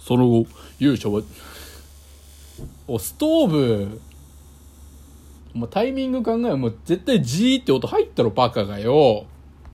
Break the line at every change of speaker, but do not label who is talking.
その後勇者はおストーブ。お前タイミング考えもう絶対ジーって音入ったろバカがよ。